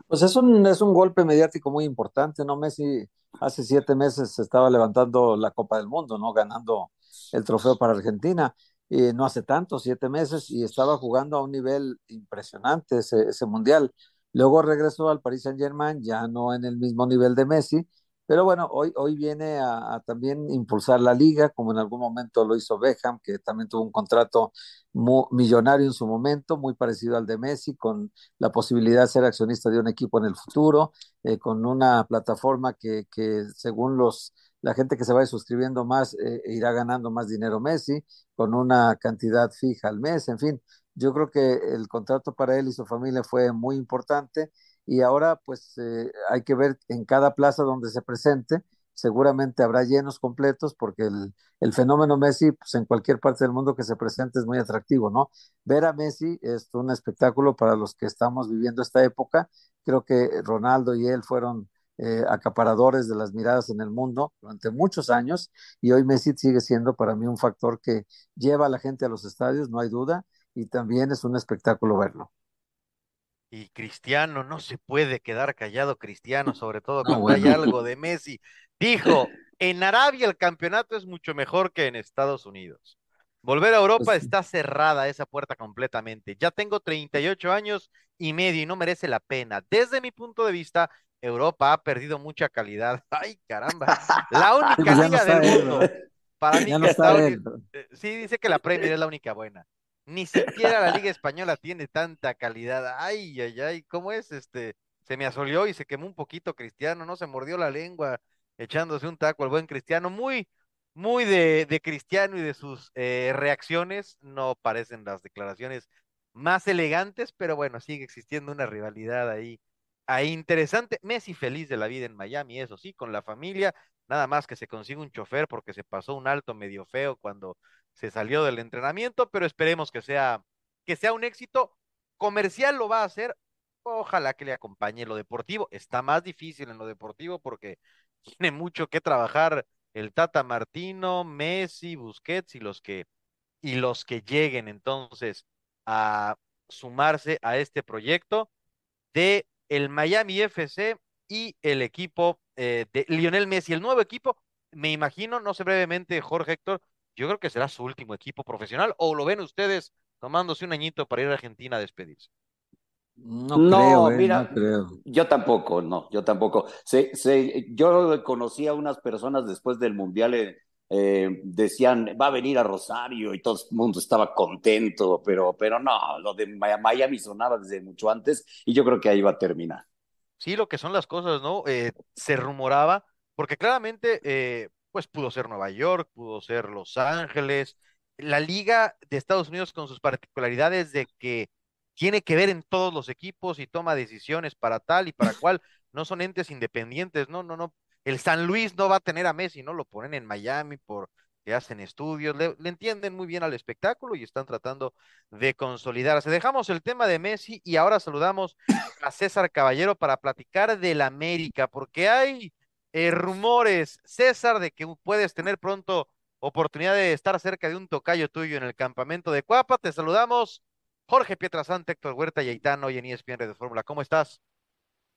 Speaker 9: Pues es un, es un golpe mediático muy importante, ¿no? Messi hace siete meses se estaba levantando la Copa del Mundo, ¿no? Ganando el trofeo para Argentina. Y no hace tanto, siete meses, y estaba jugando a un nivel impresionante ese, ese mundial. Luego regresó al Paris Saint Germain, ya no en el mismo nivel de Messi, pero bueno, hoy, hoy viene a, también impulsar la liga, como en algún momento lo hizo Beckham, que también tuvo un contrato millonario en su momento, muy parecido al de Messi, con la posibilidad de ser accionista de un equipo en el futuro, eh, con una plataforma que, que, según los, la gente que se vaya suscribiendo más, eh, irá ganando más dinero Messi, con una cantidad fija al mes, en fin. Yo creo que el contrato para él y su familia fue muy importante y ahora pues eh, hay que ver en cada plaza donde se presente, seguramente habrá llenos completos porque el, el, fenómeno Messi pues en cualquier parte del mundo que se presente es muy atractivo, ¿no? Ver a Messi es un espectáculo para los que estamos viviendo esta época, creo que Ronaldo y él fueron eh, acaparadores de las miradas en el mundo durante muchos años y hoy Messi sigue siendo para mí un factor que lleva a la gente a los estadios, no hay duda, y también es un espectáculo verlo.
Speaker 8: Y Cristiano, no se puede quedar callado Cristiano, <laughs> sobre todo cuando hay algo de Messi. Dijo, en Arabia el campeonato es mucho mejor que en Estados Unidos. Volver a Europa pues está cerrada esa puerta completamente. Ya tengo 38 años y medio y no merece la pena. Desde mi punto de vista, Europa ha perdido mucha calidad. <laughs> Ay, caramba. La <laughs> única liga del mundo. Para mí que está, eh, sí dice que la Premier es la única buena. Ni siquiera la Liga Española tiene tanta calidad. Ay, ay, ay, ¿cómo es este? se me asolió y se quemó un poquito Cristiano, no se mordió la lengua echándose un taco al buen Cristiano, muy, muy de, de Cristiano y de sus eh, reacciones, no parecen las declaraciones más elegantes, pero bueno, sigue existiendo una rivalidad ahí, ahí interesante. Messi feliz de la vida en Miami, eso sí, con la familia, nada más que se consigue un chofer porque se pasó un alto medio feo cuando se salió del entrenamiento, pero esperemos que sea, que sea un éxito. Comercial lo va a hacer, ojalá que le acompañe lo deportivo. Está más difícil en lo deportivo porque <laughs> tiene mucho que trabajar el Tata Martino, Messi, Busquets y los que y los que lleguen entonces a sumarse a este proyecto de el Miami FC y el equipo eh, de Lionel Messi, el nuevo equipo, me imagino, no sé brevemente, Jorge Héctor, yo creo que será su último equipo profesional, o lo ven ustedes tomándose un añito para ir a Argentina a despedirse.
Speaker 9: No, creo, eh,
Speaker 10: mira,
Speaker 9: no creo.
Speaker 10: yo tampoco, no, yo tampoco. Se, se, yo conocí a unas personas después del Mundial, eh, eh, decían, va a venir a Rosario y todo el mundo estaba contento, pero, pero no, lo de Miami sonaba desde mucho antes y yo creo que ahí va a terminar.
Speaker 8: Sí, lo que son las cosas, ¿no? Eh, se rumoraba, porque claramente, eh, pues pudo ser Nueva York, pudo ser Los Ángeles, la liga de Estados Unidos con sus particularidades de que tiene que ver en todos los equipos y toma decisiones para tal y para <laughs> cual, no son entes independientes, no, no, no. El San Luis no va a tener a Messi, no lo ponen en Miami por que hacen estudios, le, entienden muy bien al espectáculo y están tratando de consolidarse. Dejamos el tema de Messi y ahora saludamos a César Caballero para platicar del América, porque hay eh, rumores, César, de que puedes tener pronto oportunidad de estar cerca de un tocayo tuyo en el campamento de Cuapa. Te saludamos, Jorge Pietrasante, Héctor Huerta y Aitán, hoy en ESPN de Fórmula. ¿Cómo estás?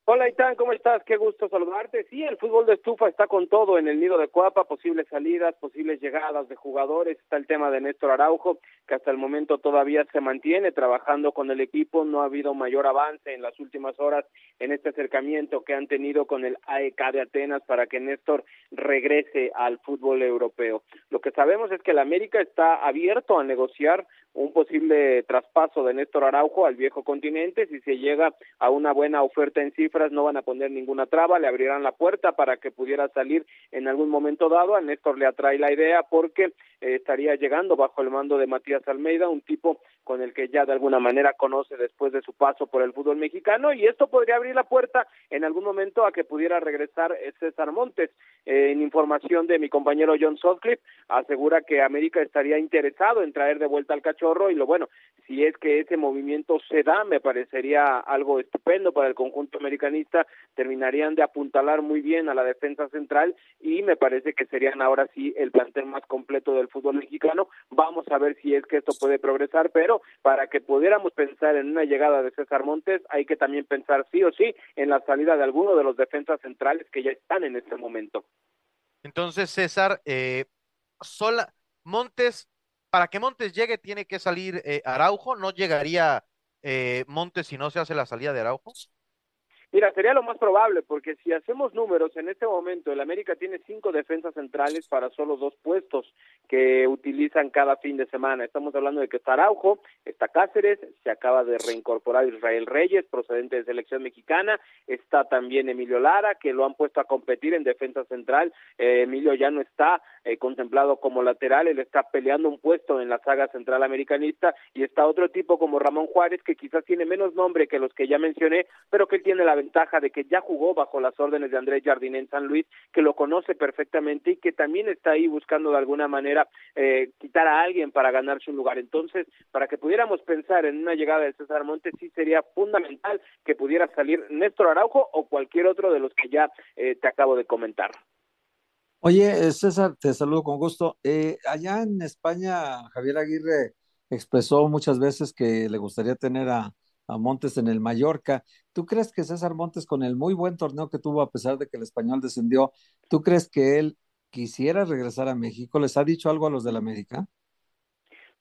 Speaker 18: Hola, Itán, ¿cómo estás? Qué gusto saludarte. Sí, el fútbol de estufa está con todo en el nido de Cuapa, posibles salidas, posibles llegadas de jugadores. Está el tema de Néstor Araujo, que hasta el momento todavía se mantiene trabajando con el equipo. No ha habido mayor avance en las últimas horas en este acercamiento que han tenido con el AEK de Atenas para que Néstor regrese al fútbol europeo. Lo que sabemos es que el América está abierto a negociar un posible traspaso de Néstor Araujo al viejo continente. Si se llega a una buena oferta en cifras, no van a poner ninguna traba, le abrirán la puerta para que pudiera salir en algún momento dado. A Néstor le atrae la idea porque eh, estaría llegando bajo el mando de Matías Almeida, un tipo con el que ya de alguna manera conoce después de su paso por el fútbol mexicano y esto podría abrir la puerta en algún momento a que pudiera regresar eh, César Montes. Eh, en información de mi compañero John Sutcliffe, asegura que América estaría interesado en traer de vuelta al cachorro y lo bueno, si es que ese movimiento se da, me parecería algo estupendo para el conjunto americanista, terminarían de apuntalar muy bien a la defensa central y me parece que serían ahora sí el plantel más completo del fútbol mexicano. Vamos a ver si es que esto puede progresar, pero para que pudiéramos pensar en una llegada de César Montes, hay que también pensar sí o sí en la salida de alguno de los defensas centrales que ya están en este momento.
Speaker 8: Entonces, César, eh, sola, Montes, para que Montes llegue tiene que salir eh, Araujo, ¿no llegaría eh, Montes si no se hace la salida de Araujo?
Speaker 18: Mira, sería lo más probable, porque si hacemos números, en este momento el América tiene cinco defensas centrales para solo dos puestos que utilizan cada fin de semana. Estamos hablando de que está Araujo, está Cáceres, se acaba de reincorporar Israel Reyes, procedente de selección mexicana, está también Emilio Lara, que lo han puesto a competir en defensa central. Eh, Emilio ya no está eh, contemplado como lateral, él está peleando un puesto en la saga central americanista, y está otro tipo como Ramón Juárez, que quizás tiene menos nombre que los que ya mencioné, pero que tiene la ventaja de que ya jugó bajo las órdenes de Andrés Jardín en San Luis, que lo conoce perfectamente y que también está ahí buscando de alguna manera eh, quitar a alguien para ganarse un lugar. Entonces, para que pudiéramos pensar en una llegada de César Montes, sí sería fundamental que pudiera salir Néstor Araujo o cualquier otro de los que ya eh, te acabo de comentar.
Speaker 9: Oye, eh, César, te saludo con gusto. Eh, allá en España, Javier Aguirre expresó muchas veces que le gustaría tener a, a Montes en el Mallorca. ¿Tú crees que César Montes, con el muy buen torneo que tuvo, a pesar de que el español descendió, ¿tú crees que él quisiera regresar a México? ¿Les ha dicho algo a los del América?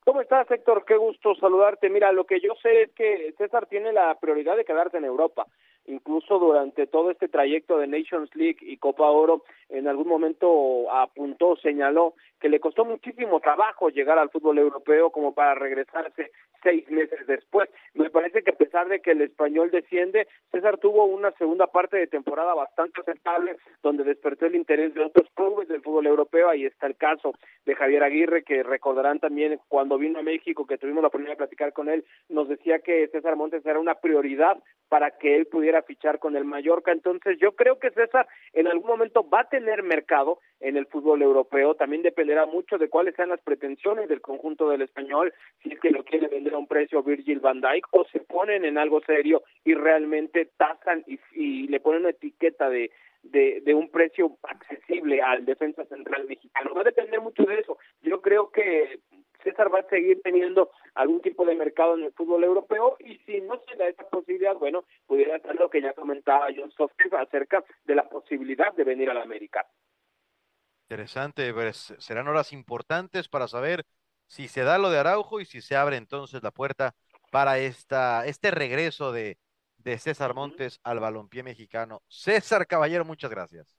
Speaker 18: ¿Cómo estás, Héctor? Qué gusto saludarte. Mira, lo que yo sé es que César tiene la prioridad de quedarse en Europa. incluso durante todo este trayecto de Nations League y Copa Oro, en algún momento apuntó, señaló que le costó muchísimo trabajo llegar al fútbol europeo como para regresarse seis meses después. Me parece que a pesar de que el español desciende, César tuvo una segunda parte de temporada bastante aceptable, donde despertó el interés de otros clubes del fútbol europeo. Ahí está el caso de Javier Aguirre, que recordarán también cuando vino a México, que tuvimos la oportunidad de platicar con él, nos decía que César Montes era una prioridad para que él pudiera fichar con el Mallorca. Entonces yo creo que César en algún momento va a tener mercado en el fútbol europeo. También dependerá mucho de cuáles sean las pretensiones del conjunto del español, si es que lo quiere vender a un precio Virgil van Dijk o se ponen en algo serio y realmente tasan y, y le ponen una etiqueta de, de, de, un precio accesible al defensa central mexicano. Va a depender mucho de eso. Yo creo que César va a seguir teniendo algún tipo de mercado en el fútbol europeo y si no se da esa posibilidad, bueno, pudiera ser lo que ya comentaba John Soffield acerca de la posibilidad de venir a la América.
Speaker 8: Interesante, pues serán horas importantes para saber si se da lo de Araujo y si se abre entonces la puerta para esta, este regreso de, de César Montes al balompié mexicano. César Caballero, muchas gracias.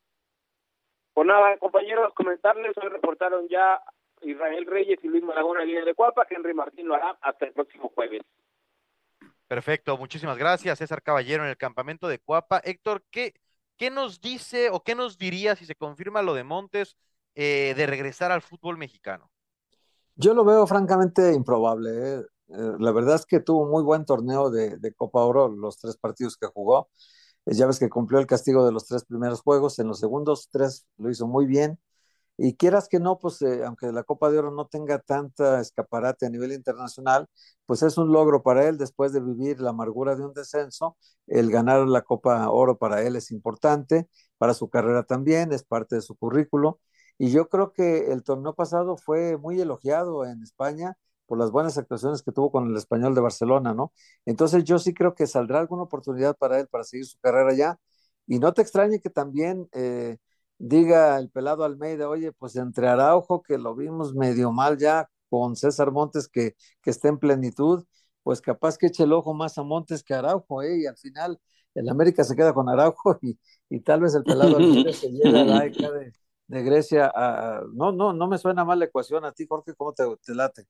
Speaker 18: Pues nada, compañeros, comentarles, hoy reportaron ya Israel Reyes y Luis Malagón en línea de Cuapa, Henry Martín lo hará hasta el próximo jueves.
Speaker 8: Perfecto, muchísimas gracias, César Caballero en el campamento de Cuapa. Héctor, ¿qué, qué nos dice o qué nos diría si se confirma lo de Montes eh, de regresar al fútbol mexicano?
Speaker 9: Yo lo veo francamente improbable. ¿eh? Eh, la verdad es que tuvo muy buen torneo de, de, Copa Oro los tres partidos que jugó. ya ves que cumplió el castigo de los tres primeros juegos. En los segundos tres lo hizo muy bien. Y quieras que no, pues eh, aunque la Copa de Oro no tenga tanta escaparate a nivel internacional, pues es un logro para él después de vivir la amargura de un descenso. El ganar la Copa Oro para él es importante, para su carrera también, es parte de su currículo. Y yo creo que el torneo pasado fue muy elogiado en España por las buenas actuaciones que tuvo con el español de Barcelona, ¿no? Entonces yo sí creo que saldrá alguna oportunidad para él para seguir su carrera allá. Y no te extrañe que también eh, diga el pelado Almeida, oye, pues entre Araujo, que lo vimos medio mal ya, con César Montes, que, que está en plenitud, pues capaz que eche el ojo más a Montes que a Araujo, ¿eh? Y al final el América se queda con Araujo <laughs> y, y tal vez el pelado Almeida se lleva a la <laughs> ECA de, de Grecia a... No, no, no me suena mal la ecuación a ti, Jorge, ¿cómo te, te late?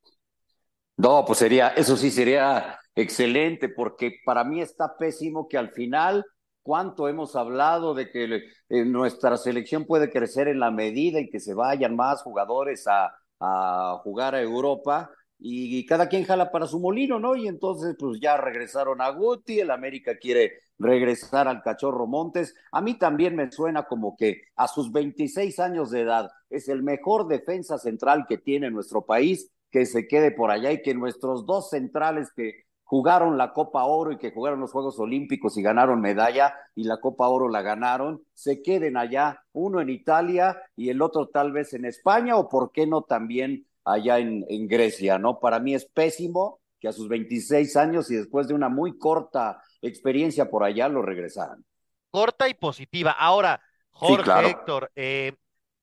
Speaker 10: No, pues sería, eso sí sería excelente, porque para mí está pésimo que al final cuánto hemos hablado de que eh, nuestra selección puede crecer en la medida en que se vayan más jugadores a, a jugar a Europa y, cada quien jala para su molino, ¿no? Y entonces pues ya regresaron a Guti, el América quiere regresar al Cachorro Montes. A mí también me suena como que a sus 26 años de edad es el mejor defensa central que tiene nuestro país, que se quede por allá y que nuestros dos centrales que jugaron la Copa Oro y que jugaron los Juegos Olímpicos y ganaron medalla y la Copa Oro la ganaron, se queden allá, uno en Italia y el otro tal vez en España o por qué no también allá en, en Grecia, ¿no? Para mí es pésimo que a sus 26 años y después de una muy corta experiencia por allá lo regresaran.
Speaker 8: Corta y positiva. Ahora, Jorge, sí, claro. Héctor, eh,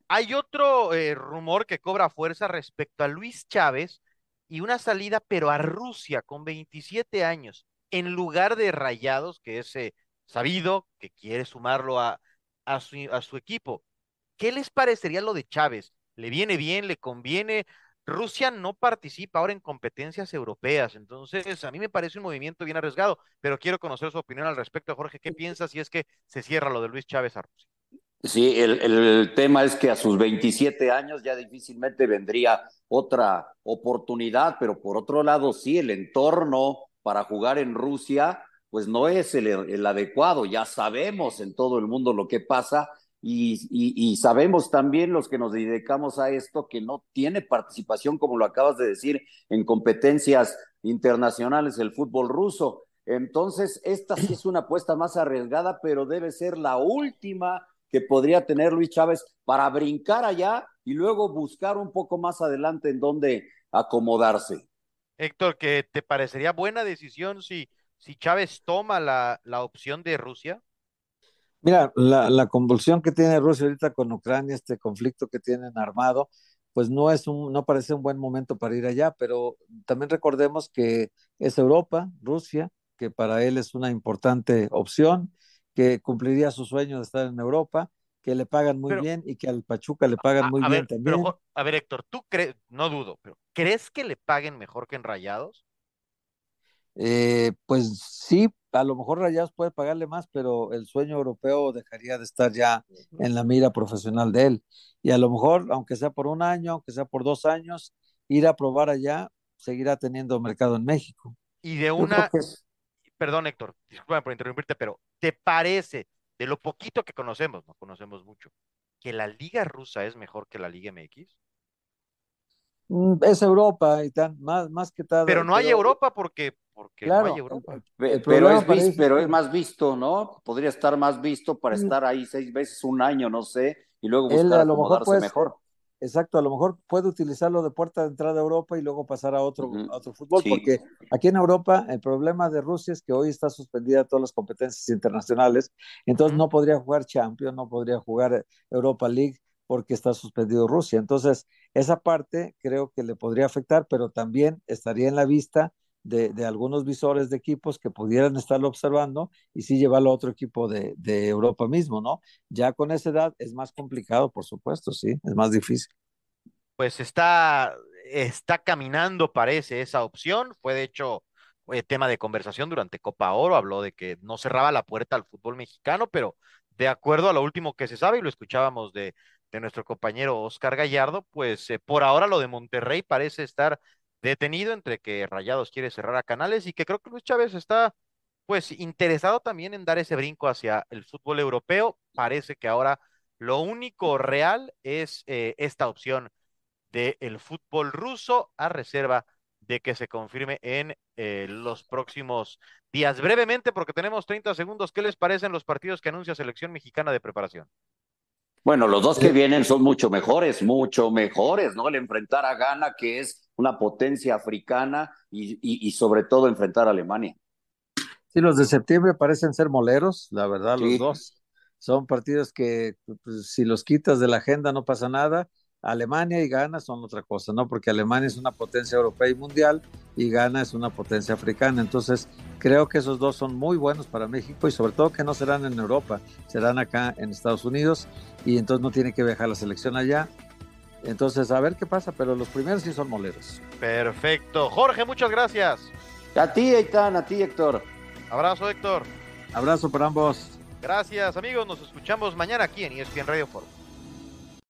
Speaker 8: hay otro eh, rumor que cobra fuerza respecto a Luis Chávez, y una salida, pero a Rusia con 27 años, en lugar de Rayados, que es eh, sabido que quiere sumarlo a, a, su, a su equipo. ¿Qué les parecería lo de Chávez? ¿Le viene bien? ¿Le conviene? Rusia no participa ahora en competencias europeas, entonces a mí me parece un movimiento bien arriesgado, pero quiero conocer su opinión al respecto, Jorge. ¿Qué piensas si es que se cierra lo de Luis Chávez a Rusia?
Speaker 10: Sí, el, el, tema es que a sus 27 años ya difícilmente vendría otra oportunidad, pero por otro lado, sí, el entorno para jugar en Rusia, pues no es el, el adecuado. Ya sabemos en todo el mundo lo que pasa y, sabemos también los que nos dedicamos a esto que no tiene participación, como lo acabas de decir, en competencias internacionales el fútbol ruso. Entonces, esta sí es una apuesta más arriesgada, pero debe ser la última que podría tener Luis Chávez para brincar allá y luego buscar un poco más adelante en dónde acomodarse.
Speaker 8: Héctor, ¿que te parecería buena decisión si, si Chávez toma la, la opción de Rusia?
Speaker 9: Mira, la, la, convulsión que tiene Rusia ahorita con Ucrania, este conflicto que tienen armado, pues no es un, no parece un buen momento para ir allá, pero también recordemos que es Europa, Rusia, que para él es una importante opción que cumpliría su sueño de estar en Europa, que le pagan muy bien y que al Pachuca le pagan muy
Speaker 8: a
Speaker 9: bien
Speaker 8: ver,
Speaker 9: también.
Speaker 8: pero, a ver, Héctor, tú crees, no dudo, pero ¿crees que le paguen mejor que en Rayados?
Speaker 9: Eh, pues sí, a lo mejor Rayados puede pagarle más, pero el sueño europeo dejaría de estar ya en la mira profesional de él. Y a lo mejor, aunque sea por un año, aunque sea por dos años, ir a probar allá, seguirá teniendo mercado en México.
Speaker 8: Y de una,
Speaker 9: que-
Speaker 8: perdón Héctor, discúlpame por interrumpirte, pero ¿te parece, de lo poquito que conocemos, no conocemos mucho, que la liga rusa es mejor que la liga MX?
Speaker 9: Mm, Es Europa y tan, más, más que tal.
Speaker 8: Pero no hay Europa porque, porque
Speaker 9: Claro,
Speaker 8: no hay Europa.
Speaker 10: Pero es, pero
Speaker 9: es
Speaker 10: más visto, ¿no? Podría estar más visto para
Speaker 9: Mm.
Speaker 10: estar ahí seis veces, un año, no sé, y luego
Speaker 9: Él
Speaker 10: buscar
Speaker 9: a lo mejor
Speaker 10: acomodarse
Speaker 9: puede,
Speaker 10: mejor.
Speaker 9: exacto, a lo mejor puede utilizarlo de puerta de entrada a Europa y luego pasar a otro, a otro fútbol,
Speaker 10: Sí.
Speaker 9: porque aquí en Europa el problema de Rusia es que hoy está suspendida todas las competencias internacionales, entonces no podría jugar Champions, no podría jugar Europa League porque está suspendido Rusia. Entonces, esa parte creo que le podría afectar, pero también estaría en la vista de, algunos visores de equipos que pudieran estarlo observando y sí llevarlo a otro equipo de, de Europa mismo, ¿no? Ya con esa edad es más complicado, por supuesto, sí, es más difícil.
Speaker 8: Pues está, está caminando, parece, esa opción. Fue de hecho eh, tema de conversación durante Copa Oro. Habló de que no cerraba la puerta al fútbol mexicano, pero de acuerdo a lo último que se sabe, y lo escuchábamos de, de nuestro compañero Oscar Gallardo, pues eh, por ahora lo de Monterrey parece estar detenido entre que Rayados quiere cerrar a Canales y que creo que Luis Chávez está pues interesado también en dar ese brinco hacia el fútbol europeo. Parece que ahora lo único real es eh, esta opción del fútbol ruso a reserva de que se confirme en eh, los próximos días. Brevemente, porque tenemos 30 segundos, ¿qué les parecen los partidos que anuncia Selección Mexicana de Preparación?
Speaker 10: Bueno, los dos que vienen son mucho mejores, mucho mejores, ¿no? El enfrentar a Ghana, que es una potencia africana, y, y, y sobre todo enfrentar a Alemania.
Speaker 9: Sí, los de septiembre parecen ser moleros, la verdad,
Speaker 10: Sí.
Speaker 9: los dos. Son partidos que pues, si los quitas de la agenda no pasa nada. Alemania y Ghana son otra cosa, ¿no? Porque Alemania es una potencia europea y mundial y Ghana es una potencia africana. Entonces, creo que esos dos son muy buenos para México y sobre todo que no serán en Europa, serán acá en Estados Unidos y entonces no tiene que viajar la selección allá. Entonces, a ver qué pasa, pero los primeros sí son moleros.
Speaker 8: Perfecto. Jorge, muchas gracias.
Speaker 10: A ti, Eitan, a ti, Héctor.
Speaker 8: Abrazo, Héctor.
Speaker 9: Abrazo para ambos.
Speaker 8: Gracias, amigos. Nos escuchamos mañana aquí en ESPN Radio Forum.